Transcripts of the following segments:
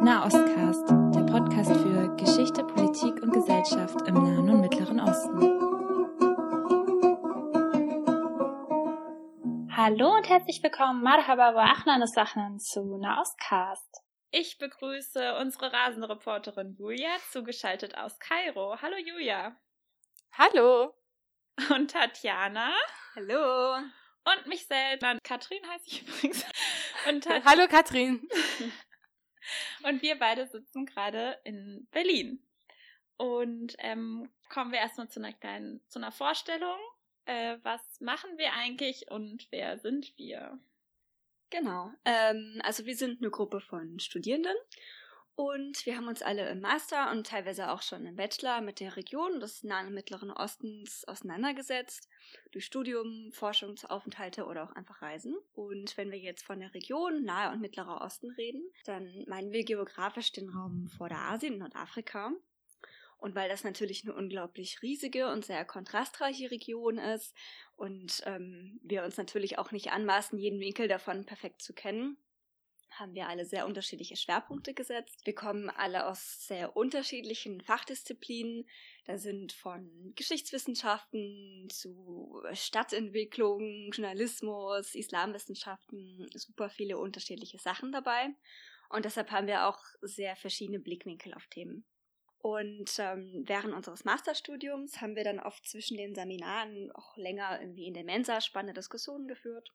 Nahostcast, der Podcast für Geschichte, Politik und Gesellschaft im Nahen und Mittleren Osten. Hallo und herzlich willkommen, Marhaba wa Achnan Sachnan zu Nahostcast. Ich begrüße unsere Rasenreporterin Julia, zugeschaltet aus Kairo. Hallo Julia. Hallo. Und Tatjana. Hallo. Und mich selbst. Katrin heiße ich übrigens. Hallo Katrin. Und wir beide sitzen gerade in Berlin. Und ähm, kommen wir erstmal zu einer kleinen, zu einer Vorstellung. Äh, was machen wir eigentlich und wer sind wir? Genau. Ähm, also wir sind eine Gruppe von Studierenden und wir haben uns alle im Master und teilweise auch schon im Bachelor mit der Region des Nahen und Mittleren Ostens auseinandergesetzt. Durch Studium, Forschungsaufenthalte oder auch einfach Reisen. Und wenn wir jetzt von der Region Nahe und Mittlerer Osten reden, dann meinen wir geografisch den Raum Vorderasien und Nordafrika. Und weil das natürlich eine unglaublich riesige und sehr kontrastreiche Region ist und ähm, wir uns natürlich auch nicht anmaßen, jeden Winkel davon perfekt zu kennen, haben wir alle sehr unterschiedliche Schwerpunkte gesetzt. Wir kommen alle aus sehr unterschiedlichen Fachdisziplinen. Da sind von Geschichtswissenschaften zu Stadtentwicklung, Journalismus, Islamwissenschaften super viele unterschiedliche Sachen dabei. Und deshalb haben wir auch sehr verschiedene Blickwinkel auf Themen. Und ähm, während unseres Masterstudiums haben wir dann oft zwischen den Seminaren auch länger irgendwie in der Mensa spannende Diskussionen geführt.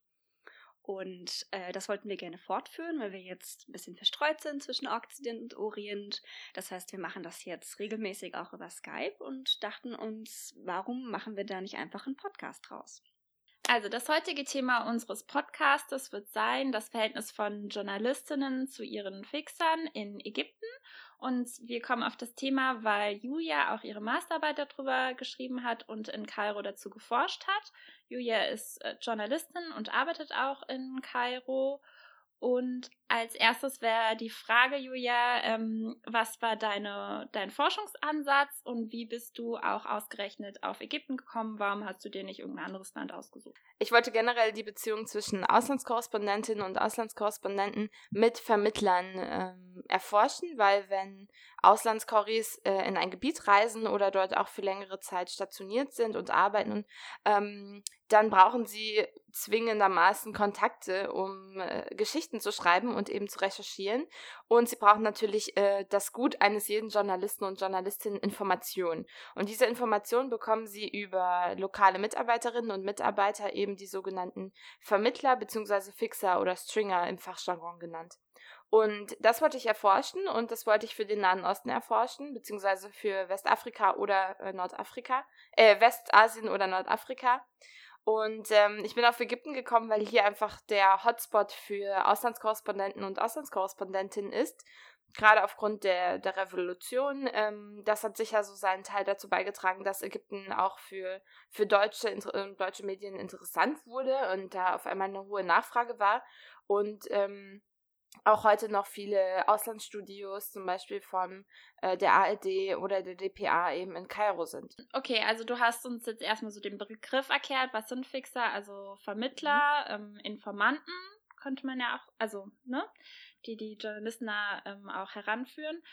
Und äh, das wollten wir gerne fortführen, weil wir jetzt ein bisschen verstreut sind zwischen Okzident und Orient. Das heißt, wir machen das jetzt regelmäßig auch über Skype und dachten uns, warum machen wir da nicht einfach einen Podcast draus? Also das heutige Thema unseres Podcastes wird sein das Verhältnis von Journalistinnen zu ihren Fixern in Ägypten. Und wir kommen auf das Thema, weil Julia auch ihre Masterarbeit darüber geschrieben hat und in Kairo dazu geforscht hat. Julia ist äh, Journalistin und arbeitet auch in Kairo und als erstes wäre die Frage, Julia, ähm, was war deine, dein Forschungsansatz und wie bist du auch ausgerechnet auf Ägypten gekommen? Warum hast du dir nicht irgendein anderes Land ausgesucht? Ich wollte generell die Beziehung zwischen Auslandskorrespondentinnen und Auslandskorrespondenten mit Vermittlern ähm, erforschen, weil wenn Auslandskorris äh, in ein Gebiet reisen oder dort auch für längere Zeit stationiert sind und arbeiten, ähm, dann brauchen sie zwingendermaßen Kontakte, um äh, Geschichten zu schreiben und eben zu recherchieren. Und sie brauchen natürlich äh, das Gut eines jeden Journalisten und Journalistin Informationen. Und diese Informationen bekommen sie über lokale Mitarbeiterinnen und Mitarbeiter, eben die sogenannten Vermittler bzw. Fixer oder Stringer im Fachjargon genannt. Und das wollte ich erforschen und das wollte ich für den Nahen Osten erforschen, beziehungsweise für Westafrika oder äh, Nordafrika, äh, Westasien oder Nordafrika. Und ähm, ich bin auf Ägypten gekommen, weil hier einfach der Hotspot für Auslandskorrespondenten und Auslandskorrespondentinnen ist. Gerade aufgrund der, der Revolution. Ähm, das hat sicher so seinen Teil dazu beigetragen, dass Ägypten auch für, für deutsche, äh, deutsche Medien interessant wurde und da auf einmal eine hohe Nachfrage war. Und ähm, auch heute noch viele Auslandsstudios, zum Beispiel von äh, der ARD oder der DPA eben in Kairo sind. Okay, also du hast uns jetzt erstmal so den Begriff erklärt, was sind Fixer, also Vermittler, mhm. ähm, Informanten, könnte man ja auch, also, ne, die die Journalisten da ähm, auch heranführen.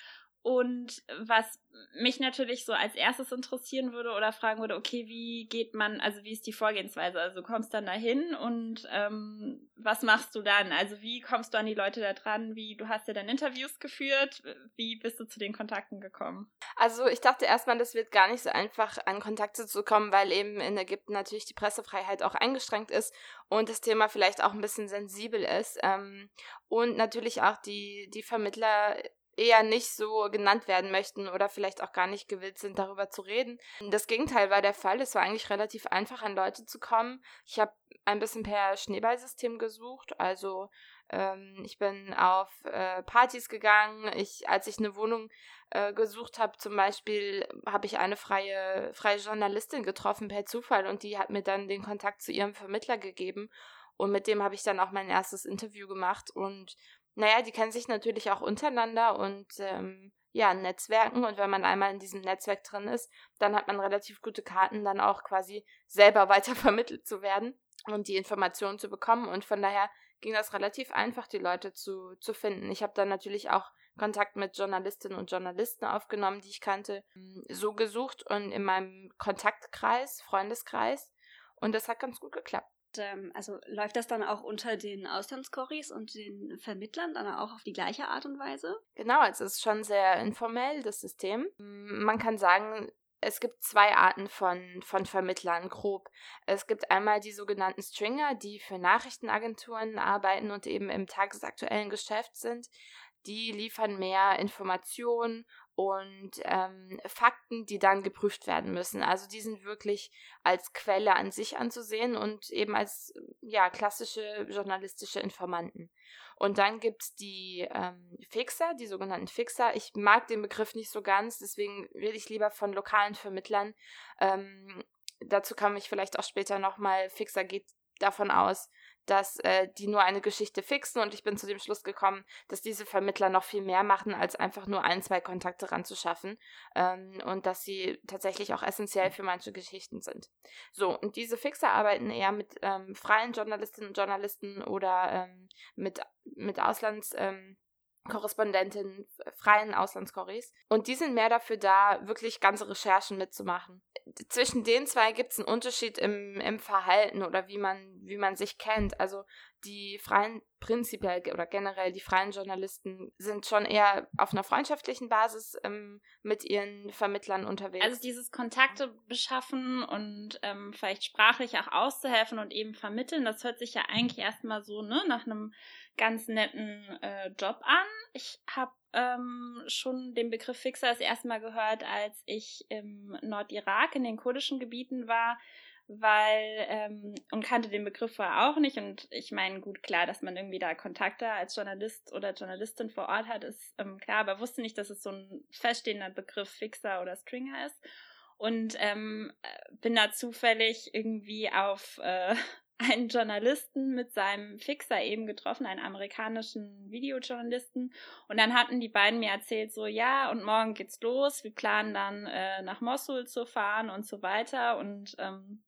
Und was mich natürlich so als erstes interessieren würde oder fragen würde, okay, wie geht man, also wie ist die Vorgehensweise? Also du kommst dann dahin und ähm, was machst du dann? Also wie kommst du an die Leute da dran? Wie, du hast ja dann Interviews geführt, wie bist du zu den Kontakten gekommen? Also ich dachte erstmal, das wird gar nicht so einfach, an Kontakte zu kommen, weil eben in Ägypten natürlich die Pressefreiheit auch eingeschränkt ist und das Thema vielleicht auch ein bisschen sensibel ist. Ähm, und natürlich auch die, die Vermittler eher nicht so genannt werden möchten oder vielleicht auch gar nicht gewillt sind, darüber zu reden. Das Gegenteil war der Fall. Es war eigentlich relativ einfach, an Leute zu kommen. Ich habe ein bisschen per Schneeballsystem gesucht. Also ähm, ich bin auf äh, Partys gegangen. Ich, als ich eine Wohnung äh, gesucht habe, zum Beispiel, habe ich eine freie, freie Journalistin getroffen per Zufall und die hat mir dann den Kontakt zu ihrem Vermittler gegeben. Und mit dem habe ich dann auch mein erstes Interview gemacht. Und naja, die kennen sich natürlich auch untereinander und ähm, ja, Netzwerken. Und wenn man einmal in diesem Netzwerk drin ist, dann hat man relativ gute Karten, dann auch quasi selber weiter vermittelt zu werden und die Informationen zu bekommen. Und von daher ging das relativ einfach, die Leute zu, zu finden. Ich habe dann natürlich auch Kontakt mit Journalistinnen und Journalisten aufgenommen, die ich kannte, so gesucht und in meinem Kontaktkreis, Freundeskreis. Und das hat ganz gut geklappt. Ähm, also läuft das dann auch unter den Auslandskorris und den Vermittlern dann auch auf die gleiche Art und Weise? Genau, es ist schon sehr informell, das System. Man kann sagen, es gibt zwei Arten von, von Vermittlern, grob. Es gibt einmal die sogenannten Stringer, die für Nachrichtenagenturen arbeiten und eben im tagesaktuellen Geschäft sind die liefern mehr Informationen und ähm, Fakten, die dann geprüft werden müssen. Also die sind wirklich als Quelle an sich anzusehen und eben als ja klassische journalistische Informanten. Und dann gibt es die ähm, Fixer, die sogenannten Fixer. Ich mag den Begriff nicht so ganz, deswegen rede ich lieber von lokalen Vermittlern. Ähm, dazu komme ich vielleicht auch später nochmal. Fixer geht davon aus, dass äh, die nur eine Geschichte fixen und ich bin zu dem Schluss gekommen, dass diese Vermittler noch viel mehr machen, als einfach nur ein, zwei Kontakte ranzuschaffen ähm, und dass sie tatsächlich auch essentiell für manche Geschichten sind. So, und diese Fixer arbeiten eher mit ähm, freien Journalistinnen und Journalisten oder ähm, mit, mit Auslands... Ähm, Korrespondentin freien Auslandskorris. Und die sind mehr dafür da, wirklich ganze Recherchen mitzumachen. Zwischen den zwei gibt es einen Unterschied im, im Verhalten oder wie man, wie man sich kennt. Also die freien, prinzipiell oder generell die freien Journalisten sind schon eher auf einer freundschaftlichen Basis ähm, mit ihren Vermittlern unterwegs. Also dieses Kontakte beschaffen und ähm, vielleicht sprachlich auch auszuhelfen und eben vermitteln, das hört sich ja eigentlich erstmal so ne, nach einem ganz netten äh, Job an. Ich habe ähm, schon den Begriff Fixer das erste Mal gehört, als ich im Nordirak in den kurdischen Gebieten war weil ähm, und kannte den Begriff vorher auch nicht und ich meine gut klar, dass man irgendwie da Kontakte als Journalist oder Journalistin vor Ort hat, ist ähm, klar, aber wusste nicht, dass es so ein feststehender Begriff Fixer oder Stringer ist und ähm, bin da zufällig irgendwie auf äh, einen Journalisten mit seinem Fixer eben getroffen, einen amerikanischen Videojournalisten. Und dann hatten die beiden mir erzählt, so ja, und morgen geht's los. Wir planen dann äh, nach Mosul zu fahren und so weiter. Und ähm,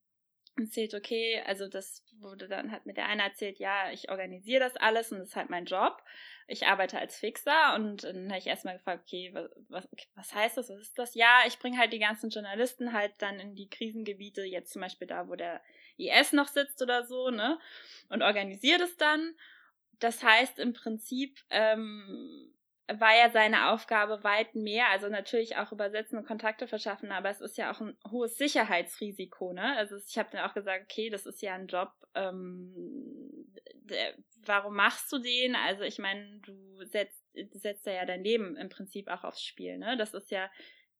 erzählt, okay, also das wurde dann halt mit der eine erzählt, ja, ich organisiere das alles und das ist halt mein Job. Ich arbeite als Fixer und dann habe ich erstmal gefragt, okay, was, okay, was heißt das, was ist das? Ja, ich bringe halt die ganzen Journalisten halt dann in die Krisengebiete, jetzt zum Beispiel da, wo der IS noch sitzt oder so, ne? Und organisiere das dann. Das heißt im Prinzip, ähm, war ja seine Aufgabe weit mehr, also natürlich auch übersetzen und Kontakte verschaffen, aber es ist ja auch ein hohes Sicherheitsrisiko, ne? Also ich habe dann auch gesagt, okay, das ist ja ein Job, ähm, der, warum machst du den? Also ich meine, du setzt, setzt ja dein Leben im Prinzip auch aufs Spiel, ne? Das ist ja,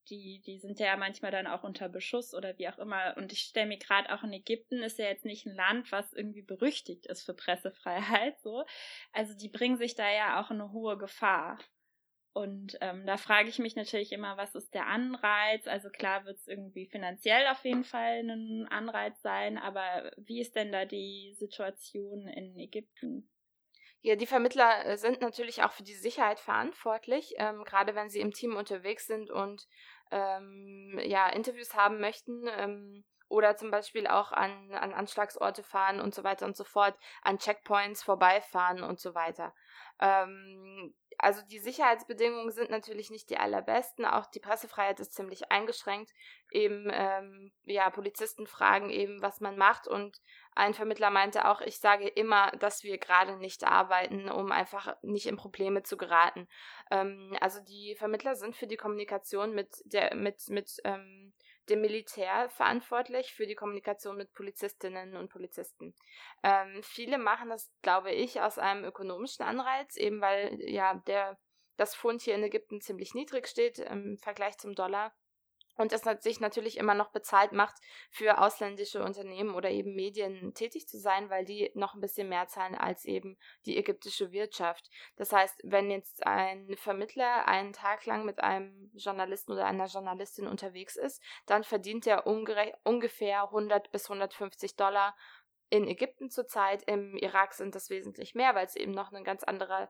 die, die sind ja manchmal dann auch unter Beschuss oder wie auch immer. Und ich stelle mir gerade auch in Ägypten ist ja jetzt nicht ein Land, was irgendwie berüchtigt ist für Pressefreiheit, so. Also die bringen sich da ja auch eine hohe Gefahr. Und ähm, da frage ich mich natürlich immer, was ist der Anreiz? Also klar wird es irgendwie finanziell auf jeden Fall ein Anreiz sein, aber wie ist denn da die Situation in Ägypten? Ja, die Vermittler äh, sind natürlich auch für die Sicherheit verantwortlich, ähm, gerade wenn sie im Team unterwegs sind und ähm, ja, Interviews haben möchten. Ähm, oder zum Beispiel auch an, an Anschlagsorte fahren und so weiter und so fort, an Checkpoints vorbeifahren und so weiter. Ähm, also die Sicherheitsbedingungen sind natürlich nicht die allerbesten. Auch die Pressefreiheit ist ziemlich eingeschränkt. Eben, ähm, ja, Polizisten fragen eben, was man macht. Und ein Vermittler meinte auch, ich sage immer, dass wir gerade nicht arbeiten, um einfach nicht in Probleme zu geraten. Ähm, also die Vermittler sind für die Kommunikation mit der, mit, mit ähm, dem Militär verantwortlich für die Kommunikation mit Polizistinnen und Polizisten. Ähm, viele machen das, glaube ich, aus einem ökonomischen Anreiz, eben weil ja der das Pfund hier in Ägypten ziemlich niedrig steht im Vergleich zum Dollar und es sich natürlich immer noch bezahlt macht, für ausländische Unternehmen oder eben Medien tätig zu sein, weil die noch ein bisschen mehr zahlen als eben die ägyptische Wirtschaft. Das heißt, wenn jetzt ein Vermittler einen Tag lang mit einem Journalisten oder einer Journalistin unterwegs ist, dann verdient er ungefähr 100 bis 150 Dollar in Ägypten zurzeit, im Irak sind das wesentlich mehr, weil es eben noch eine ganz andere,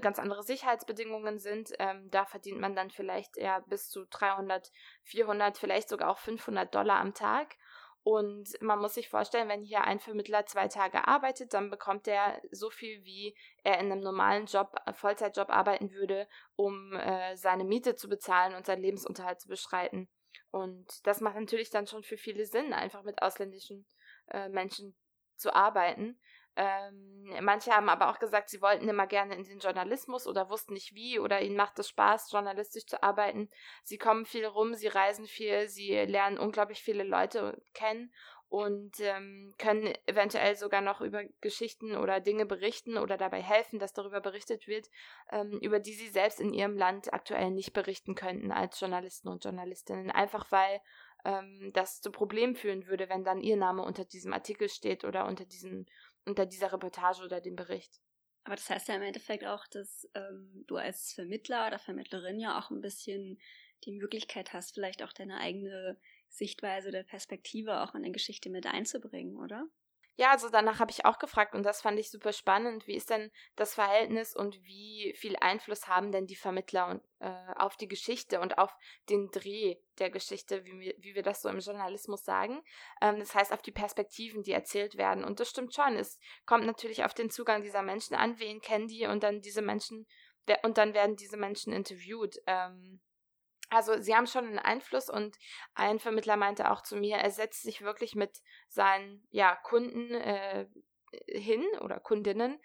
ganz andere Sicherheitsbedingungen sind. Ähm, da verdient man dann vielleicht eher bis zu 300, 400, vielleicht sogar auch 500 Dollar am Tag. Und man muss sich vorstellen, wenn hier ein Vermittler zwei Tage arbeitet, dann bekommt er so viel, wie er in einem normalen Job, äh, Vollzeitjob arbeiten würde, um äh, seine Miete zu bezahlen und seinen Lebensunterhalt zu bestreiten. Und das macht natürlich dann schon für viele Sinn, einfach mit ausländischen äh, Menschen zu arbeiten. Ähm, manche haben aber auch gesagt, sie wollten immer gerne in den Journalismus oder wussten nicht wie oder ihnen macht es Spaß, journalistisch zu arbeiten. Sie kommen viel rum, sie reisen viel, sie lernen unglaublich viele Leute kennen und ähm, können eventuell sogar noch über Geschichten oder Dinge berichten oder dabei helfen, dass darüber berichtet wird, ähm, über die sie selbst in ihrem Land aktuell nicht berichten könnten als Journalisten und Journalistinnen. Einfach weil ähm, das zu Problemen führen würde, wenn dann ihr Name unter diesem Artikel steht oder unter diesen unter dieser Reportage oder dem Bericht. Aber das heißt ja im Endeffekt auch, dass ähm, du als Vermittler oder Vermittlerin ja auch ein bisschen die Möglichkeit hast, vielleicht auch deine eigene Sichtweise oder Perspektive auch in eine Geschichte mit einzubringen, oder? Ja, also danach habe ich auch gefragt und das fand ich super spannend. Wie ist denn das Verhältnis und wie viel Einfluss haben denn die Vermittler und, äh, auf die Geschichte und auf den Dreh der Geschichte, wie wir, wie wir das so im Journalismus sagen? Ähm, das heißt, auf die Perspektiven, die erzählt werden. Und das stimmt schon. Es kommt natürlich auf den Zugang dieser Menschen an, wen kennen die und dann diese Menschen, und dann werden diese Menschen interviewt. Ähm, also sie haben schon einen Einfluss und ein Vermittler meinte auch zu mir, er setzt sich wirklich mit seinen ja, Kunden äh, hin oder Kundinnen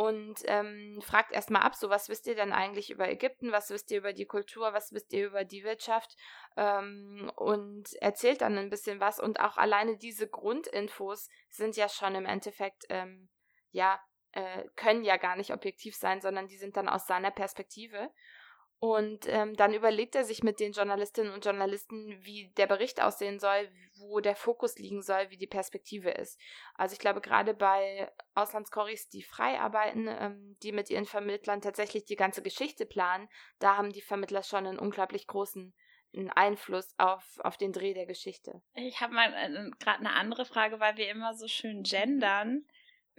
und ähm, fragt erstmal ab, so was wisst ihr denn eigentlich über Ägypten, was wisst ihr über die Kultur, was wisst ihr über die Wirtschaft? Ähm, und erzählt dann ein bisschen was und auch alleine diese Grundinfos sind ja schon im Endeffekt, ähm, ja, äh, können ja gar nicht objektiv sein, sondern die sind dann aus seiner Perspektive. Und ähm, dann überlegt er sich mit den Journalistinnen und Journalisten, wie der Bericht aussehen soll, wo der Fokus liegen soll, wie die Perspektive ist. Also ich glaube, gerade bei Auslandskoris, die frei arbeiten, ähm, die mit ihren Vermittlern tatsächlich die ganze Geschichte planen, da haben die Vermittler schon einen unglaublich großen Einfluss auf, auf den Dreh der Geschichte. Ich habe mal äh, gerade eine andere Frage, weil wir immer so schön gendern.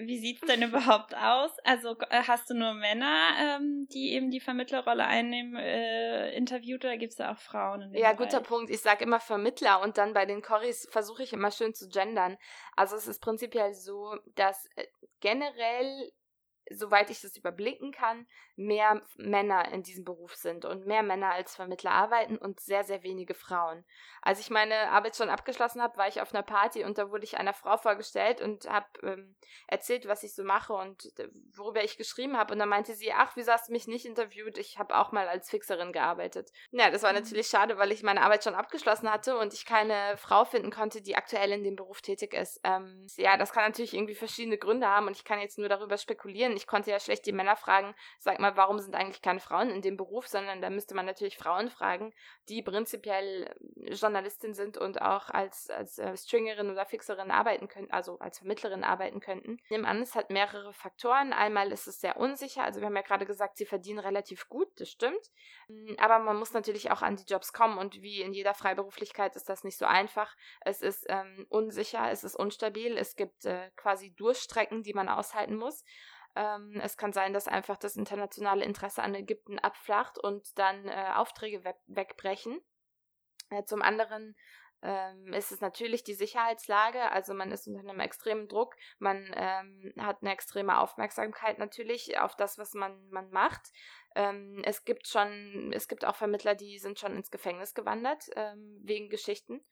Wie sieht's denn überhaupt aus? Also äh, hast du nur Männer, ähm, die eben die Vermittlerrolle einnehmen, äh, interviewt oder gibt es da auch Frauen? ja, Bereich? guter Punkt. Ich sage immer Vermittler und dann bei den Corys versuche ich immer schön zu gendern. Also es ist prinzipiell so, dass äh, generell soweit ich das überblicken kann, mehr Männer in diesem Beruf sind und mehr Männer als Vermittler arbeiten und sehr, sehr wenige Frauen. Als ich meine Arbeit schon abgeschlossen habe, war ich auf einer Party und da wurde ich einer Frau vorgestellt und habe ähm, erzählt, was ich so mache und äh, worüber ich geschrieben habe. Und dann meinte sie, ach, wieso hast du mich nicht interviewt? Ich habe auch mal als Fixerin gearbeitet. Ja, das war mhm. natürlich schade, weil ich meine Arbeit schon abgeschlossen hatte und ich keine Frau finden konnte, die aktuell in dem Beruf tätig ist. Ähm, ja, das kann natürlich irgendwie verschiedene Gründe haben und ich kann jetzt nur darüber spekulieren. Ich konnte ja schlecht die Männer fragen, sag mal, warum sind eigentlich keine Frauen in dem Beruf, sondern da müsste man natürlich Frauen fragen, die prinzipiell Journalistin sind und auch als, als äh, Stringerin oder Fixerin arbeiten können, also als Vermittlerin arbeiten könnten. Ich nehme an, es hat mehrere Faktoren. Einmal ist es sehr unsicher, also wir haben ja gerade gesagt, sie verdienen relativ gut, das stimmt. Hm, aber man muss natürlich auch an die Jobs kommen und wie in jeder Freiberuflichkeit ist das nicht so einfach. Es ist ähm, unsicher, es ist unstabil, es gibt äh, quasi Durchstrecken, die man aushalten muss. Ähm, es kann sein, dass einfach das internationale Interesse an Ägypten abflacht und dann äh, Aufträge we wegbrechen. Äh, zum anderen ähm, ist es natürlich die Sicherheitslage, also man ist unter einem extremen Druck, man ähm, hat eine extreme Aufmerksamkeit natürlich auf das, was man, man macht. Ähm, es gibt schon, es gibt auch Vermittler, die sind schon ins Gefängnis gewandert ähm, wegen Geschichten.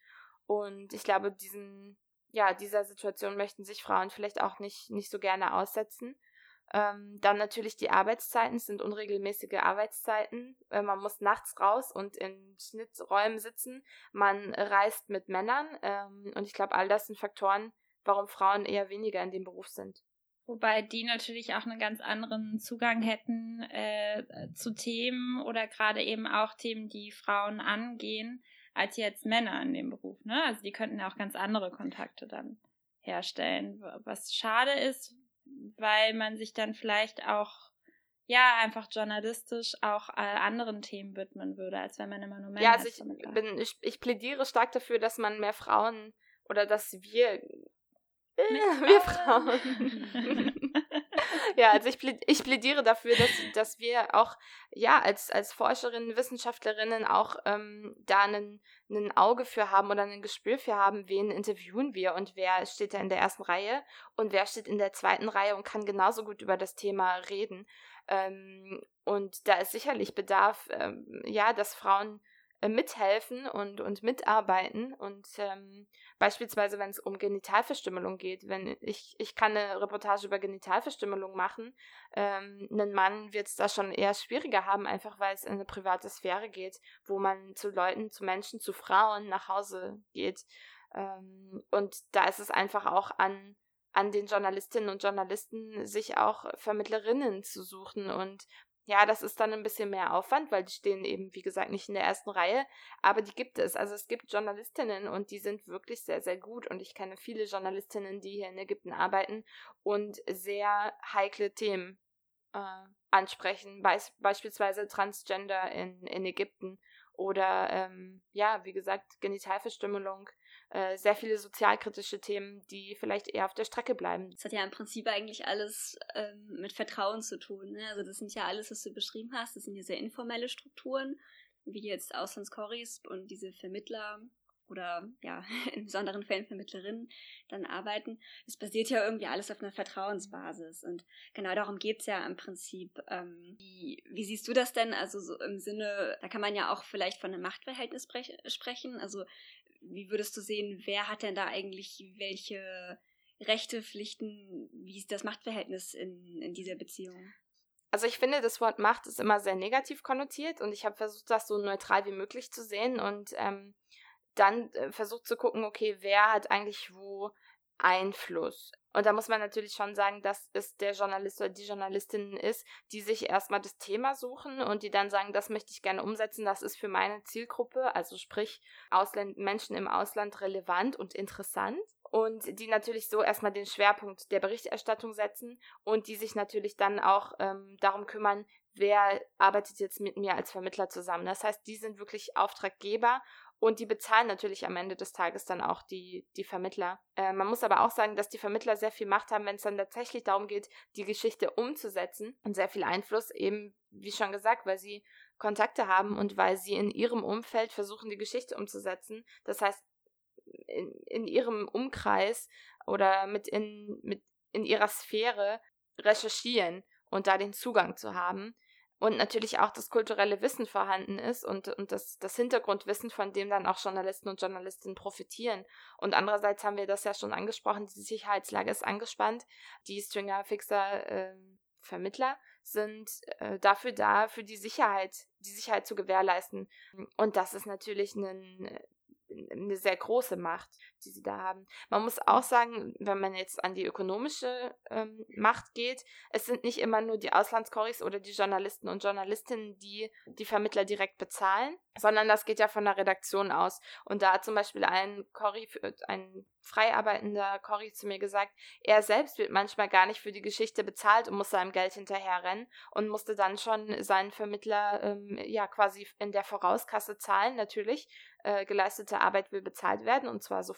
Und ich glaube, diesen, ja, dieser Situation möchten sich Frauen vielleicht auch nicht, nicht so gerne aussetzen. Ähm, dann natürlich die Arbeitszeiten sind unregelmäßige Arbeitszeiten. Äh, man muss nachts raus und in Schnitträumen sitzen. Man reist mit Männern. Ähm, und ich glaube, all das sind Faktoren, warum Frauen eher weniger in dem Beruf sind. Wobei die natürlich auch einen ganz anderen Zugang hätten äh, zu Themen oder gerade eben auch Themen, die Frauen angehen, als jetzt Männer in dem Beruf. Ne? Also die könnten ja auch ganz andere Kontakte dann herstellen. Was schade ist, weil man sich dann vielleicht auch ja, einfach journalistisch auch äh, anderen Themen widmen würde, als wenn man immer nur Männer Ja, also ich, bin, ich, ich plädiere stark dafür, dass man mehr Frauen oder dass wir wir Frauen. ja, also ich, ich plädiere dafür, dass, dass wir auch, ja, als, als Forscherinnen, Wissenschaftlerinnen auch ähm, da ein Auge für haben oder ein Gespür für haben, wen interviewen wir und wer steht da in der ersten Reihe und wer steht in der zweiten Reihe und kann genauso gut über das Thema reden. Ähm, und da ist sicherlich Bedarf, ähm, ja, dass Frauen äh, mithelfen und, und mitarbeiten. Und ähm, beispielsweise, wenn es um Genitalverstümmelung geht, wenn ich, ich kann eine Reportage über Genitalverstümmelung machen, ähm, ein Mann wird es da schon eher schwieriger haben, einfach weil es in eine private Sphäre geht, wo man zu Leuten, zu Menschen, zu Frauen nach Hause geht. Ähm, und da ist es einfach auch an an den Journalistinnen und Journalisten, sich auch Vermittlerinnen zu suchen und ja, das ist dann ein bisschen mehr Aufwand, weil die stehen eben, wie gesagt, nicht in der ersten Reihe. Aber die gibt es. Also es gibt Journalistinnen und die sind wirklich sehr, sehr gut. Und ich kenne viele Journalistinnen, die hier in Ägypten arbeiten und sehr heikle Themen äh, ansprechen. Beis beispielsweise Transgender in, in Ägypten oder, ähm, ja, wie gesagt, Genitalverstümmelung äh, sehr viele sozialkritische Themen, die vielleicht eher auf der Strecke bleiben. Das hat ja im Prinzip eigentlich alles ähm, mit Vertrauen zu tun. Ne? Also das sind ja alles, was du beschrieben hast, das sind ja sehr informelle Strukturen, wie jetzt Auslandskorris und diese Vermittler oder ja, in besonderen Fällen Vermittlerinnen dann arbeiten. Es basiert ja irgendwie alles auf einer Vertrauensbasis. Und genau darum geht es ja im Prinzip. Ähm, wie, wie, siehst du das denn? Also so im Sinne, da kann man ja auch vielleicht von einem Machtverhältnis sprechen. Also wie würdest du sehen, wer hat denn da eigentlich welche Rechte, Pflichten, wie ist das Machtverhältnis in, in dieser Beziehung? Also ich finde, das Wort Macht ist immer sehr negativ konnotiert und ich habe versucht, das so neutral wie möglich zu sehen und ähm, dann äh, versucht zu gucken, okay, wer hat eigentlich wo Einfluss. Und da muss man natürlich schon sagen, dass es der Journalist oder die Journalistin ist, die sich erstmal das Thema suchen und die dann sagen, das möchte ich gerne umsetzen, das ist für meine Zielgruppe, also sprich Ausländ Menschen im Ausland relevant und interessant. Und die natürlich so erstmal den Schwerpunkt der Berichterstattung setzen und die sich natürlich dann auch ähm, darum kümmern, wer arbeitet jetzt mit mir als Vermittler zusammen. Das heißt, die sind wirklich Auftraggeber und die bezahlen natürlich am Ende des Tages dann auch die, die Vermittler. Äh, man muss aber auch sagen, dass die Vermittler sehr viel Macht haben, wenn es dann tatsächlich darum geht, die Geschichte umzusetzen und sehr viel Einfluss, eben wie schon gesagt, weil sie Kontakte haben und weil sie in ihrem Umfeld versuchen, die Geschichte umzusetzen. Das heißt, in, in ihrem Umkreis oder mit in, mit in ihrer Sphäre recherchieren und da den Zugang zu haben und natürlich auch das kulturelle Wissen vorhanden ist und, und das, das Hintergrundwissen, von dem dann auch Journalisten und Journalistinnen profitieren. Und andererseits haben wir das ja schon angesprochen, die Sicherheitslage ist angespannt. Die Stringer Fixer äh, Vermittler sind äh, dafür da, für die Sicherheit, die Sicherheit zu gewährleisten. Und das ist natürlich ein, eine sehr große Macht, die sie da haben. Man muss auch sagen, wenn man jetzt an die ökonomische ähm, Macht geht, es sind nicht immer nur die Auslandskoris oder die Journalisten und Journalistinnen, die die Vermittler direkt bezahlen, sondern das geht ja von der Redaktion aus. Und da hat zum Beispiel ein Cori, ein frei arbeitender zu mir gesagt, er selbst wird manchmal gar nicht für die Geschichte bezahlt und muss seinem Geld hinterherrennen und musste dann schon seinen Vermittler ähm, ja quasi in der Vorauskasse zahlen, natürlich. Äh, geleistete Arbeit will bezahlt werden und zwar so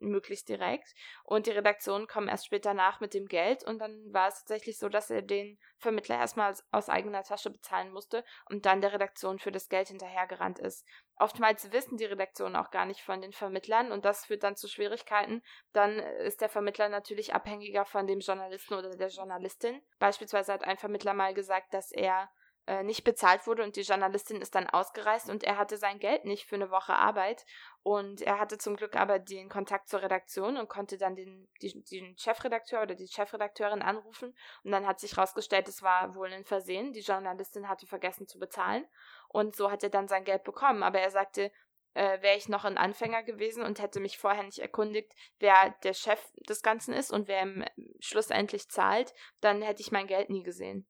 möglichst direkt. Und die Redaktionen kommen erst später nach mit dem Geld. Und dann war es tatsächlich so, dass er den Vermittler erstmal aus eigener Tasche bezahlen musste und dann der Redaktion für das Geld hinterhergerannt ist. Oftmals wissen die Redaktionen auch gar nicht von den Vermittlern und das führt dann zu Schwierigkeiten. Dann ist der Vermittler natürlich abhängiger von dem Journalisten oder der Journalistin. Beispielsweise hat ein Vermittler mal gesagt, dass er äh, nicht bezahlt wurde und die Journalistin ist dann ausgereist und er hatte sein Geld nicht für eine Woche Arbeit. Und er hatte zum Glück aber den Kontakt zur Redaktion und konnte dann den, die, den Chefredakteur oder die Chefredakteurin anrufen. Und dann hat sich herausgestellt, es war wohl ein Versehen, die Journalistin hatte vergessen zu bezahlen. Und so hat er dann sein Geld bekommen, aber er sagte, äh, wäre ich noch ein Anfänger gewesen und hätte mich vorher nicht erkundigt, wer der Chef des Ganzen ist und wer ihm schlussendlich zahlt, dann hätte ich mein Geld nie gesehen.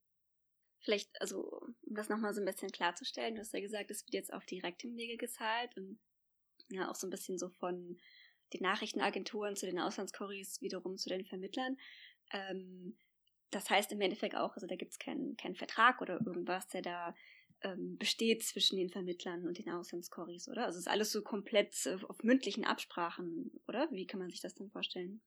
Vielleicht, also, um das nochmal so ein bisschen klarzustellen, du hast ja gesagt, es wird jetzt auf direktem Wege gezahlt und ja, auch so ein bisschen so von den Nachrichtenagenturen zu den Auslandskoris wiederum zu den Vermittlern. Ähm, das heißt im Endeffekt auch, also da gibt es keinen kein Vertrag oder irgendwas, der da ähm, besteht zwischen den Vermittlern und den Auslandskoris, oder? Also ist alles so komplett äh, auf mündlichen Absprachen, oder? Wie kann man sich das dann vorstellen?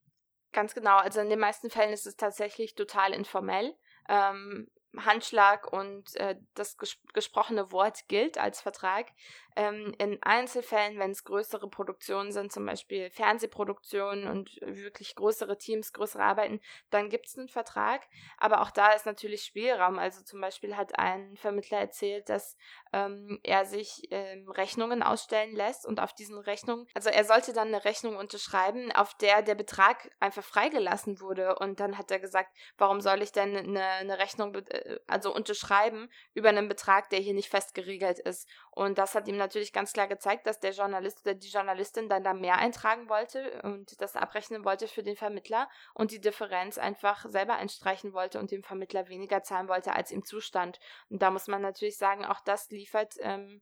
Ganz genau. Also in den meisten Fällen ist es tatsächlich total informell. ähm, Handschlag und äh, das ges gesprochene Wort gilt als Vertrag. Ähm, in Einzelfällen, wenn es größere Produktionen sind, zum Beispiel Fernsehproduktionen und wirklich größere Teams, größere Arbeiten, dann gibt es einen Vertrag. Aber auch da ist natürlich Spielraum. Also zum Beispiel hat ein Vermittler erzählt, dass ähm, er sich ähm, Rechnungen ausstellen lässt und auf diesen Rechnungen, also er sollte dann eine Rechnung unterschreiben, auf der der Betrag einfach freigelassen wurde. Und dann hat er gesagt, warum soll ich denn eine, eine Rechnung, äh, also unterschreiben über einen Betrag, der hier nicht fest geregelt ist. Und das hat ihm natürlich ganz klar gezeigt, dass der Journalist oder die Journalistin dann da mehr eintragen wollte und das abrechnen wollte für den Vermittler und die Differenz einfach selber einstreichen wollte und dem Vermittler weniger zahlen wollte, als ihm zustand. Und da muss man natürlich sagen, auch das liefert ähm,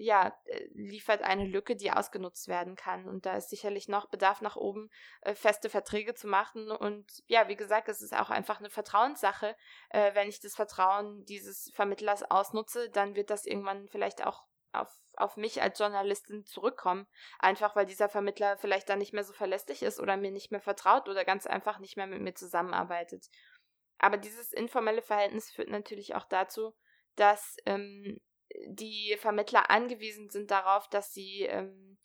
ja, äh, liefert eine Lücke, die ausgenutzt werden kann. Und da ist sicherlich noch Bedarf nach oben, äh, feste Verträge zu machen. Und ja, wie gesagt, es ist auch einfach eine Vertrauenssache. Äh, wenn ich das Vertrauen dieses Vermittlers ausnutze, dann wird das irgendwann vielleicht auch auf, auf mich als Journalistin zurückkommen. Einfach weil dieser Vermittler vielleicht dann nicht mehr so verlässlich ist oder mir nicht mehr vertraut oder ganz einfach nicht mehr mit mir zusammenarbeitet. Aber dieses informelle Verhältnis führt natürlich auch dazu, dass ähm, die Vermittler angewiesen sind darauf, dass sie ähm,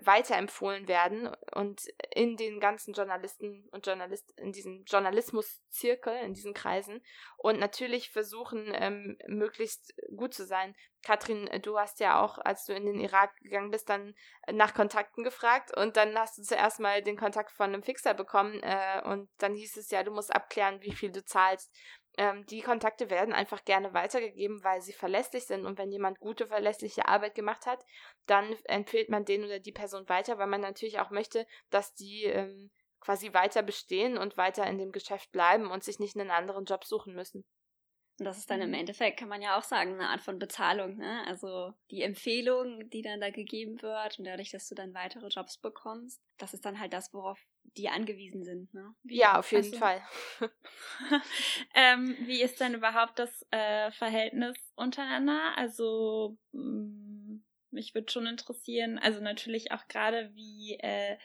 weiterempfohlen werden und in den ganzen Journalisten und Journalist in diesem Journalismuszirkel, in diesen Kreisen und natürlich versuchen, ähm, möglichst gut zu sein. Katrin, du hast ja auch, als du in den Irak gegangen bist, dann nach Kontakten gefragt und dann hast du zuerst mal den Kontakt von einem Fixer bekommen äh, und dann hieß es ja, du musst abklären, wie viel du zahlst ähm, die Kontakte werden einfach gerne weitergegeben, weil sie verlässlich sind. Und wenn jemand gute, verlässliche Arbeit gemacht hat, dann empfiehlt man den oder die Person weiter, weil man natürlich auch möchte, dass die ähm, quasi weiter bestehen und weiter in dem Geschäft bleiben und sich nicht einen anderen Job suchen müssen. Und das ist dann im mhm. Endeffekt, kann man ja auch sagen, eine Art von Bezahlung. Ne? Also die Empfehlung, die dann da gegeben wird und dadurch, dass du dann weitere Jobs bekommst, das ist dann halt das, worauf die angewiesen sind. Ne? Wie, ja, auf jeden Fall. ähm, wie ist denn überhaupt das äh, Verhältnis untereinander? Also mh, mm, mich würde schon interessieren, also natürlich auch gerade wie äh,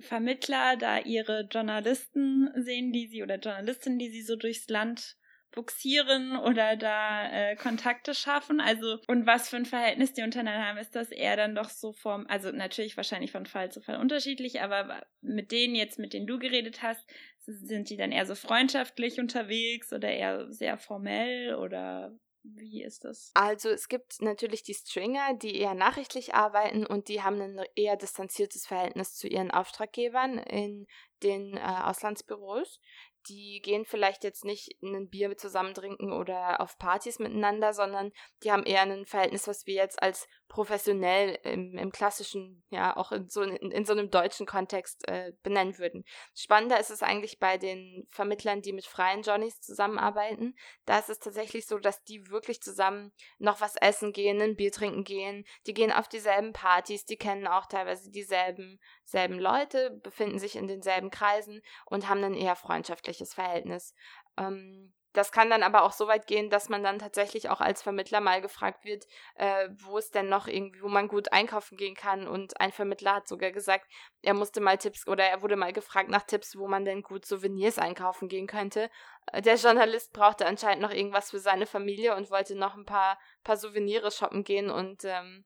Vermittler da ihre Journalisten sehen, die sie oder Journalistinnen, die sie so durchs Land buxieren oder da äh, Kontakte schaffen. Also, und was für ein Verhältnis die untereinander haben, ist das eher dann doch so vom, also natürlich wahrscheinlich von Fall zu Fall unterschiedlich, aber mit denen jetzt, mit denen du geredet hast, sind die dann eher so freundschaftlich unterwegs oder eher sehr formell oder wie ist das? Also es gibt natürlich die Stringer, die eher nachrichtlich arbeiten und die haben ein eher distanziertes Verhältnis zu ihren Auftraggebern in den äh, Auslandsbüros die gehen vielleicht jetzt nicht in ein Bier zusammen trinken oder auf Partys miteinander, sondern die haben eher ein Verhältnis, was wir jetzt als professionell im, im klassischen, ja, auch in so, in, in so einem deutschen Kontext äh, benennen würden. Spannender ist es eigentlich bei den Vermittlern, die mit freien Johnnies zusammenarbeiten. Da ist es tatsächlich so, dass die wirklich zusammen noch was essen gehen, ein Bier trinken gehen. Die gehen auf dieselben Partys, die kennen auch teilweise dieselben selben Leute, befinden sich in denselben Kreisen und haben ein eher freundschaftliches Verhältnis. Ähm, das kann dann aber auch so weit gehen, dass man dann tatsächlich auch als Vermittler mal gefragt wird, äh, wo es denn noch irgendwie, wo man gut einkaufen gehen kann. Und ein Vermittler hat sogar gesagt, er musste mal Tipps oder er wurde mal gefragt nach Tipps, wo man denn gut Souvenirs einkaufen gehen könnte. Äh, der Journalist brauchte anscheinend noch irgendwas für seine Familie und wollte noch ein paar, paar Souvenirs shoppen gehen und ähm,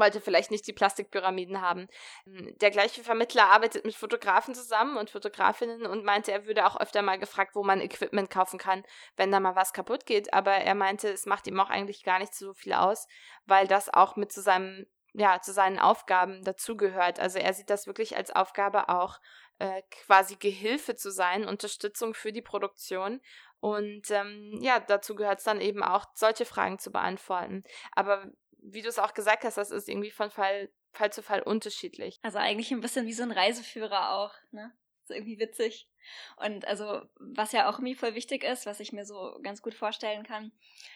wollte vielleicht nicht die Plastikpyramiden haben. Ähm, der gleiche Vermittler arbeitet mit Fotografen zusammen und Fotografinnen und meinte, er würde auch öfter mal gefragt, wo man Equipment kaufen kann, wenn da mal was kaputt geht. Aber er meinte, es macht ihm auch eigentlich gar nicht so viel aus, weil das auch mit zu seinem, ja, zu seinen Aufgaben dazugehört. Also er sieht das wirklich als Aufgabe auch äh, quasi Gehilfe zu sein, Unterstützung für die Produktion und ähm, ja, dazu gehört es dann eben auch, solche Fragen zu beantworten. Aber wie du es auch gesagt hast, das ist irgendwie von Fall, Fall zu Fall unterschiedlich. Also eigentlich ein bisschen wie so ein Reiseführer auch, ne? So irgendwie witzig. Und also, was ja auch irgendwie voll wichtig ist, was ich mir so ganz gut vorstellen kann,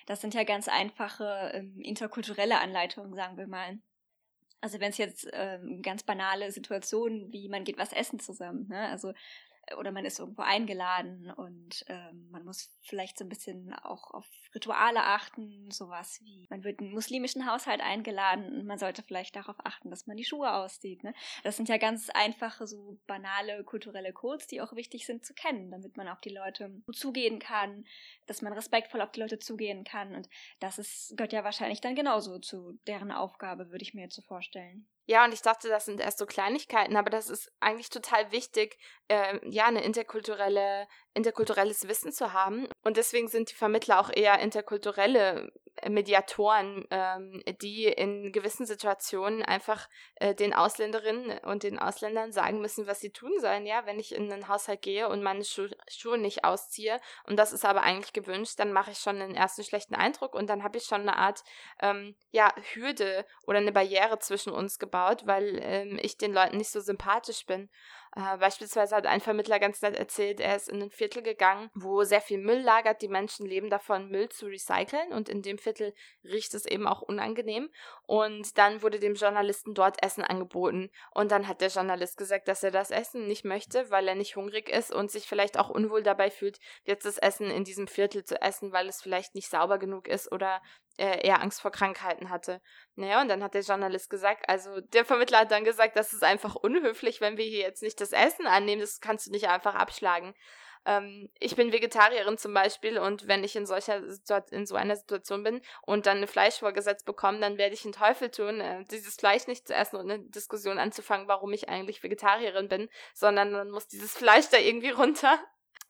das sind ja ganz einfache ähm, interkulturelle Anleitungen, sagen wir mal. Also wenn es jetzt ähm, ganz banale Situationen wie man geht was essen zusammen, ne? Also oder man ist irgendwo eingeladen und ähm, man muss vielleicht so ein bisschen auch auf Rituale achten, sowas wie man wird in einen muslimischen Haushalt eingeladen und man sollte vielleicht darauf achten, dass man die Schuhe aussieht. Ne? Das sind ja ganz einfache, so banale kulturelle Codes, die auch wichtig sind zu kennen, damit man auf die Leute zugehen kann, dass man respektvoll auf die Leute zugehen kann und das ist, gehört ja wahrscheinlich dann genauso zu deren Aufgabe, würde ich mir jetzt so vorstellen. Ja, und ich dachte, das sind erst so Kleinigkeiten, aber das ist eigentlich total wichtig, äh, ja, eine interkulturelle, interkulturelles Wissen zu haben. Und deswegen sind die Vermittler auch eher interkulturelle Mediatoren, ähm, die in gewissen Situationen einfach äh, den Ausländerinnen und den Ausländern sagen müssen, was sie tun sollen. Ja, wenn ich in einen Haushalt gehe und meine Schu Schuhe nicht ausziehe und das ist aber eigentlich gewünscht, dann mache ich schon einen ersten schlechten Eindruck und dann habe ich schon eine Art ähm, ja, Hürde oder eine Barriere zwischen uns gebaut, weil ähm, ich den Leuten nicht so sympathisch bin. Äh, beispielsweise hat ein Vermittler ganz nett erzählt, er ist in ein Viertel gegangen, wo sehr viel Müll lagert. Die Menschen leben davon, Müll zu recyceln und in dem Viertel riecht es eben auch unangenehm. Und dann wurde dem Journalisten dort Essen angeboten. Und dann hat der Journalist gesagt, dass er das Essen nicht möchte, weil er nicht hungrig ist und sich vielleicht auch unwohl dabei fühlt, jetzt das Essen in diesem Viertel zu essen, weil es vielleicht nicht sauber genug ist oder äh, eher Angst vor Krankheiten hatte. Naja, und dann hat der Journalist gesagt, also der Vermittler hat dann gesagt, das ist einfach unhöflich, wenn wir hier jetzt nicht das Essen annehmen, das kannst du nicht einfach abschlagen. Ähm, ich bin Vegetarierin zum Beispiel und wenn ich in solcher in so einer Situation bin und dann eine Fleisch vorgesetzt bekomme, dann werde ich einen Teufel tun, äh, dieses Fleisch nicht zu essen und eine Diskussion anzufangen, warum ich eigentlich Vegetarierin bin, sondern man muss dieses Fleisch da irgendwie runter.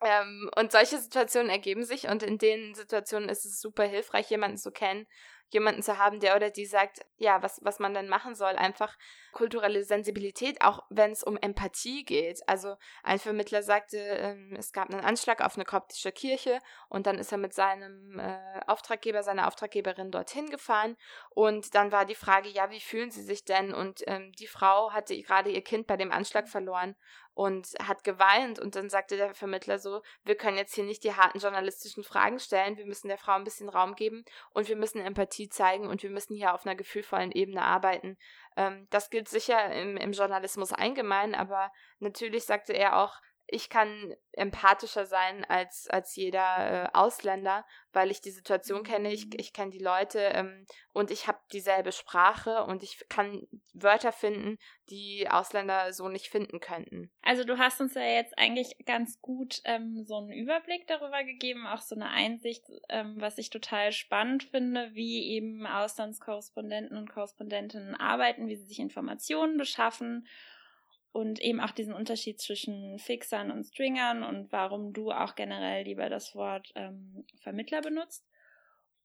Ähm, und solche Situationen ergeben sich und in den Situationen ist es super hilfreich, jemanden zu kennen, jemanden zu haben, der oder die sagt, ja, was, was man dann machen soll. Einfach kulturelle Sensibilität, auch wenn es um Empathie geht. Also ein Vermittler sagte, ähm, es gab einen Anschlag auf eine koptische Kirche und dann ist er mit seinem äh, Auftraggeber, seiner Auftraggeberin dorthin gefahren und dann war die Frage, ja, wie fühlen Sie sich denn? Und ähm, die Frau hatte gerade ihr Kind bei dem Anschlag verloren und hat geweint und dann sagte der Vermittler so, wir können jetzt hier nicht die harten journalistischen Fragen stellen, wir müssen der Frau ein bisschen Raum geben und wir müssen Empathie zeigen und wir müssen hier auf einer gefühlvollen Ebene arbeiten. Ähm, das gilt sicher im, im Journalismus allgemein, aber natürlich sagte er auch, ich kann empathischer sein als, als jeder äh, Ausländer, weil ich die Situation kenne, ich, mhm. ich kenne die Leute ähm, und ich habe dieselbe Sprache und ich kann Wörter finden, die Ausländer so nicht finden könnten. Also du hast uns ja jetzt eigentlich ganz gut ähm, so einen Überblick darüber gegeben, auch so eine Einsicht, ähm, was ich total spannend finde, wie eben Auslandskorrespondenten und Korrespondentinnen arbeiten, wie sie sich Informationen beschaffen und eben auch diesen Unterschied zwischen Fixern und Stringern und warum du auch generell lieber das Wort ähm, Vermittler benutzt.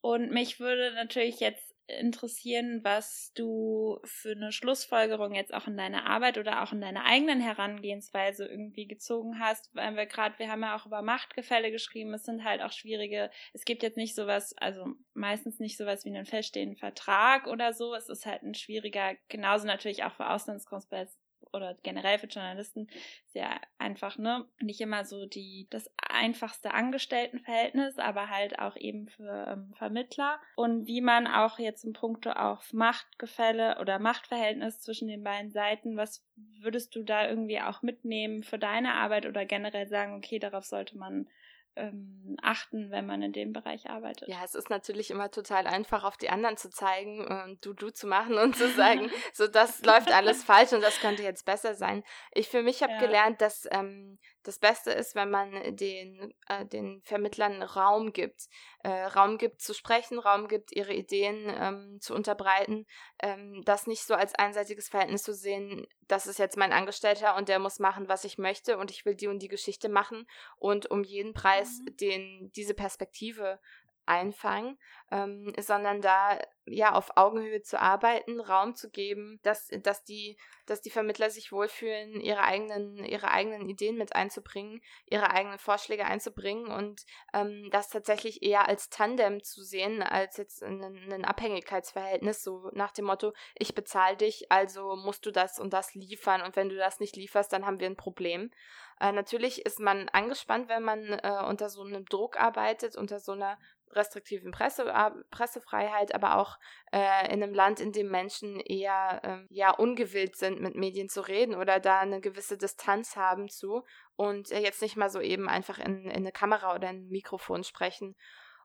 Und mich würde natürlich jetzt interessieren, was du für eine Schlussfolgerung jetzt auch in deiner Arbeit oder auch in deiner eigenen Herangehensweise irgendwie gezogen hast, weil wir gerade, wir haben ja auch über Machtgefälle geschrieben, es sind halt auch schwierige, es gibt jetzt nicht sowas, also meistens nicht sowas wie einen feststehenden Vertrag oder so, es ist halt ein schwieriger, genauso natürlich auch für Auslandskorrespondenten oder generell für Journalisten sehr einfach, ne? Nicht immer so die das einfachste Angestelltenverhältnis, aber halt auch eben für ähm, Vermittler und wie man auch jetzt im Punkto auf Machtgefälle oder Machtverhältnis zwischen den beiden Seiten, was würdest du da irgendwie auch mitnehmen für deine Arbeit oder generell sagen, okay, darauf sollte man ähm, achten, wenn man in dem Bereich arbeitet. Ja, es ist natürlich immer total einfach, auf die anderen zu zeigen und du du zu machen und zu sagen, so das läuft alles falsch und das könnte jetzt besser sein. Ich für mich habe ja. gelernt, dass ähm, das Beste ist, wenn man den, äh, den Vermittlern Raum gibt. Äh, Raum gibt zu sprechen, Raum gibt, ihre Ideen ähm, zu unterbreiten. Ähm, das nicht so als einseitiges Verhältnis zu sehen, das ist jetzt mein Angestellter und der muss machen, was ich möchte und ich will die und die Geschichte machen und um jeden Preis mhm. den, diese Perspektive einfangen, ähm, sondern da ja auf Augenhöhe zu arbeiten, Raum zu geben, dass, dass, die, dass die Vermittler sich wohlfühlen, ihre eigenen, ihre eigenen Ideen mit einzubringen, ihre eigenen Vorschläge einzubringen und ähm, das tatsächlich eher als Tandem zu sehen, als jetzt ein, Abhängigkeitsverhältnis, so nach dem Motto, ich bezahle dich, also musst du das und das liefern und wenn du das nicht lieferst, dann haben wir ein Problem. Äh, natürlich ist man angespannt, wenn man äh, unter so einem Druck arbeitet, unter so einer restriktiven Presse, Pressefreiheit, aber auch äh, in einem Land, in dem Menschen eher äh, ja ungewillt sind, mit Medien zu reden oder da eine gewisse Distanz haben zu und äh, jetzt nicht mal so eben einfach in, in eine Kamera oder ein Mikrofon sprechen.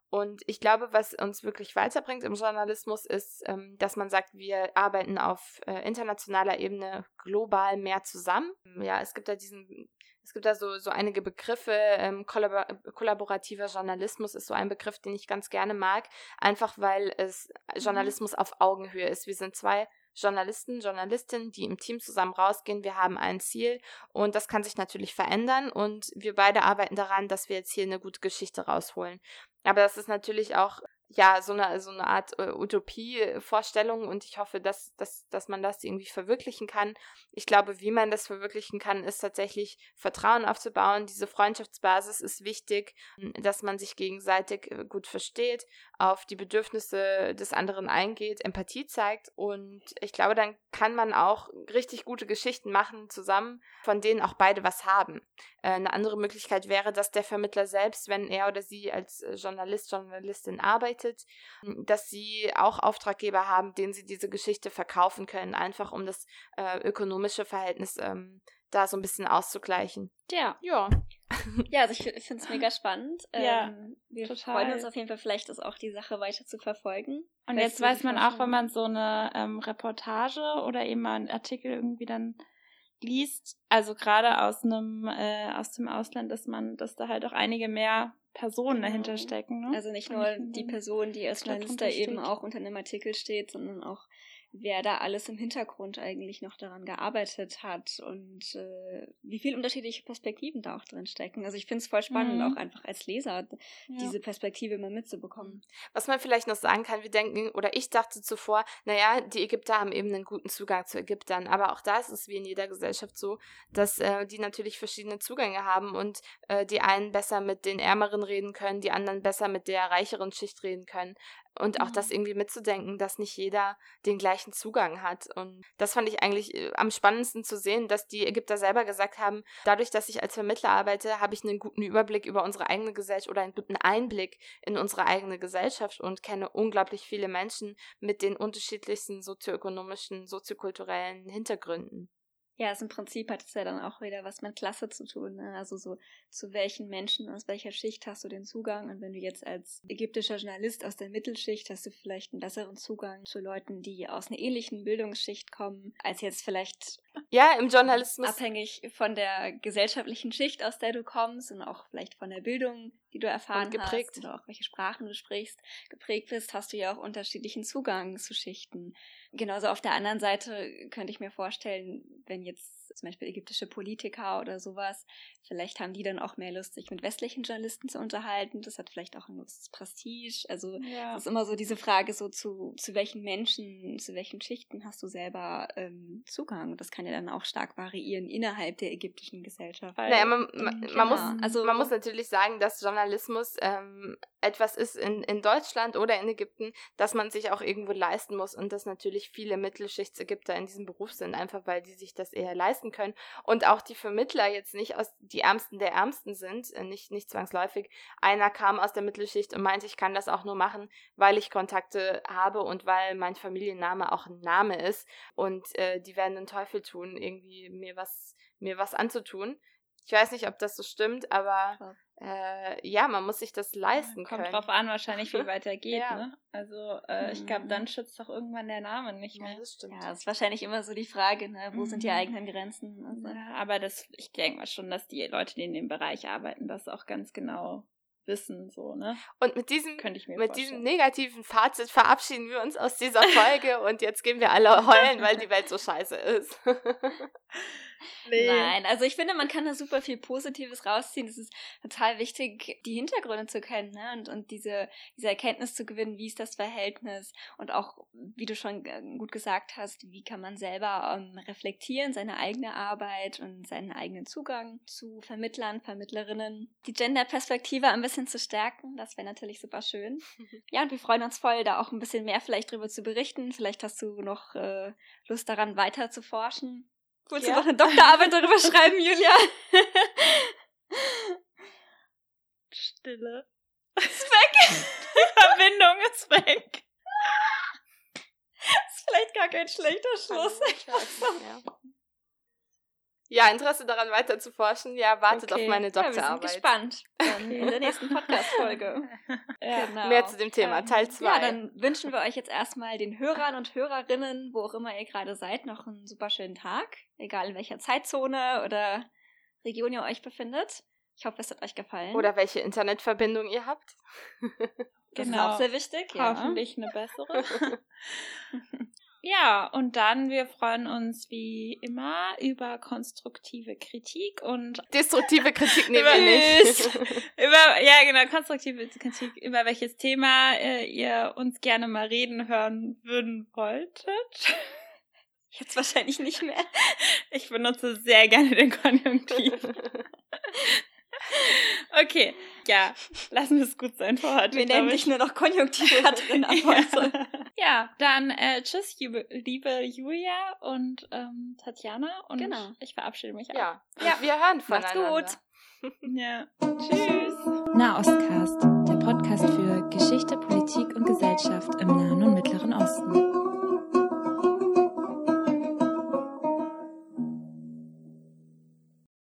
Und ich glaube, was uns wirklich weiterbringt im Journalismus, ist, ähm, dass man sagt, wir arbeiten auf äh, internationaler Ebene global mehr zusammen. Ja, es gibt da diesen es gibt da so, so einige Begriffe. Ähm, kollabor kollaborativer Journalismus ist so ein Begriff, den ich ganz gerne mag, einfach weil es mhm. Journalismus auf Augenhöhe ist. Wir sind zwei Journalisten, Journalistinnen, die im Team zusammen rausgehen. Wir haben ein Ziel und das kann sich natürlich verändern und wir beide arbeiten daran, dass wir jetzt hier eine gute Geschichte rausholen. Aber das ist natürlich auch ja, so eine, so eine Art äh, Utopie-Vorstellung und ich hoffe, dass, dass, dass man das irgendwie verwirklichen kann. Ich glaube, wie man das verwirklichen kann, ist tatsächlich Vertrauen aufzubauen. Diese Freundschaftsbasis ist wichtig, dass man sich gegenseitig äh, gut versteht, auf die Bedürfnisse des anderen eingeht, Empathie zeigt und ich glaube, dann kann man auch richtig gute Geschichten machen zusammen, von denen auch beide was haben. Äh, eine andere Möglichkeit wäre, dass der Vermittler selbst, wenn er oder sie als äh, Journalist, Journalistin arbeitet, dass sie auch Auftraggeber haben, denen sie diese Geschichte verkaufen können, einfach um das äh, ökonomische Verhältnis ähm, da so ein bisschen auszugleichen. Ja. Ja. ja, also ich finde es mega spannend. Ja, ähm, wir total. freuen uns auf jeden Fall vielleicht, das auch die Sache weiter zu verfolgen. Und jetzt weiß man auch, wenn man so eine ähm, Reportage oder eben mal einen Artikel irgendwie dann liest, also gerade aus einem äh, aus dem Ausland, dass man, dass da halt auch einige mehr Personen dahinter genau. stecken. Ne? Also nicht nur die Person, die als Journalist da eben auch unter einem Artikel steht, sondern auch wer da alles im Hintergrund eigentlich noch daran gearbeitet hat und äh, wie viele unterschiedliche Perspektiven da auch drin stecken. Also ich finde es voll spannend, mhm. auch einfach als Leser ja. diese Perspektive mal mitzubekommen. Was man vielleicht noch sagen kann, wir denken, oder ich dachte zuvor, naja, die Ägypter haben eben einen guten Zugang zu Ägyptern, aber auch da ist es wie in jeder Gesellschaft so, dass äh, die natürlich verschiedene Zugänge haben und äh, die einen besser mit den Ärmeren reden können, die anderen besser mit der reicheren Schicht reden können. Und auch mhm. das irgendwie mitzudenken, dass nicht jeder den gleichen Zugang hat. Und das fand ich eigentlich äh, am spannendsten zu sehen, dass die Ägypter selber gesagt haben, dadurch, dass ich als Vermittler arbeite, habe ich einen guten Überblick über unsere eigene Gesellschaft oder einen guten Einblick in unsere eigene Gesellschaft und kenne unglaublich viele Menschen mit den unterschiedlichsten sozioökonomischen, soziokulturellen Hintergründen. Ja, also im Prinzip hat es ja dann auch wieder was mit Klasse zu tun. Ne? Also so, zu welchen Menschen aus welcher Schicht hast du den Zugang? Und wenn du jetzt als ägyptischer Journalist aus der Mittelschicht hast du vielleicht einen besseren Zugang zu Leuten, die aus einer ähnlichen Bildungsschicht kommen, als jetzt vielleicht ja, im Journalismus. Abhängig von der gesellschaftlichen Schicht, aus der du kommst und auch vielleicht von der Bildung, die du erfahren und geprägt. hast oder auch welche Sprachen du sprichst, geprägt bist, hast du ja auch unterschiedlichen Zugang zu Schichten. Genauso auf der anderen Seite könnte ich mir vorstellen, wenn jetzt zum Beispiel ägyptische Politiker oder sowas, vielleicht haben die dann auch mehr Lust, sich mit westlichen Journalisten zu unterhalten. Das hat vielleicht auch ein gewisses Prestige. Also ja. ist immer so diese Frage, so zu, zu welchen Menschen, zu welchen Schichten hast du selber ähm, Zugang? Das kann ja dann auch stark variieren innerhalb der ägyptischen Gesellschaft. Naja, man, man, ja. man muss, also, man muss natürlich sagen, dass Journalismus ähm, etwas ist in, in Deutschland oder in Ägypten, dass man sich auch irgendwo leisten muss und dass natürlich viele Mittelschichtsägypter in diesem Beruf sind, einfach weil die sich das eher leisten können und auch die Vermittler jetzt nicht aus die Ärmsten der Ärmsten sind, äh, nicht, nicht zwangsläufig. Einer kam aus der Mittelschicht und meinte, ich kann das auch nur machen, weil ich Kontakte habe und weil mein Familienname auch ein Name ist und äh, die werden den Teufel tun, irgendwie mir was, mir was anzutun. Ich weiß nicht, ob das so stimmt, aber äh, ja, man muss sich das leisten Kommt können. drauf an, wahrscheinlich, wie weit er geht. Ja. Ne? Also äh, ich glaube, dann mhm. schützt doch irgendwann der Name nicht mehr. Ja, das stimmt. Ja, das ist wahrscheinlich immer so die Frage, ne? wo mhm. sind die mhm. eigenen Grenzen? Also. Ja, aber das, ich denke mal schon, dass die Leute, die in dem Bereich arbeiten, das auch ganz genau wissen, so, ne? Und mit diesem, mit diesem negativen Fazit verabschieden wir uns aus dieser Folge und jetzt gehen wir alle heulen, weil die Welt so scheiße ist. Nee. Nein, also ich finde, man kann da super viel Positives rausziehen. Es ist total wichtig, die Hintergründe zu kennen ne? und, und diese, diese Erkenntnis zu gewinnen, wie ist das Verhältnis und auch, wie du schon gut gesagt hast, wie kann man selber ähm, reflektieren, seine eigene Arbeit und seinen eigenen Zugang zu Vermittlern, Vermittlerinnen, die Gender-Perspektive ein bisschen zu stärken. Das wäre natürlich super schön. ja, und wir freuen uns voll, da auch ein bisschen mehr vielleicht drüber zu berichten. Vielleicht hast du noch äh, Lust daran, weiter zu forschen. Wolltest ja? du noch eine Doktorarbeit darüber schreiben, Julia? Stille. Ist weg. Verbindung ist weg. ist vielleicht gar kein schlechter Schluss. Ja. Ja, Interesse daran weiter zu forschen. Ja, wartet Okay. auf meine Ja, wir sind Doktorarbeit. gespannt. Dann in der nächsten Podcast-Folge. Ja. Genau. Mehr zu dem Thema, Ähm, Teil 2. Ja, dann wünschen wir euch jetzt erstmal den Hörern und Hörerinnen, wo auch immer ihr gerade seid, noch einen super schönen Tag. Egal in welcher Zeitzone oder Region ihr euch befindet. Ich hoffe, es hat euch gefallen. Oder welche Internetverbindung ihr habt. das Genau. ist auch sehr wichtig. Ja. Hoffentlich eine bessere. ja, und dann, wir freuen uns wie immer über konstruktive Kritik und Destruktive Kritik nehmen wir nicht. über, ja genau, konstruktive Kritik, über welches Thema äh, ihr uns gerne mal reden hören würden wolltet. Jetzt wahrscheinlich nicht mehr. Ich benutze sehr gerne den Konjunktiv. Okay, ja, lassen wir es gut sein für heute. Wir ich. dich nur noch konjunktiv drin ab heute. Ja, ja, dann äh, tschüss, liebe Julia und ähm, Tatjana. Und genau. ich verabschiede mich auch. Ja, ja wir hören voneinander. Macht's gut. ja. Tschüss. Nahostcast, der Podcast für Geschichte, Politik und Gesellschaft im Nahen und Mittleren Osten.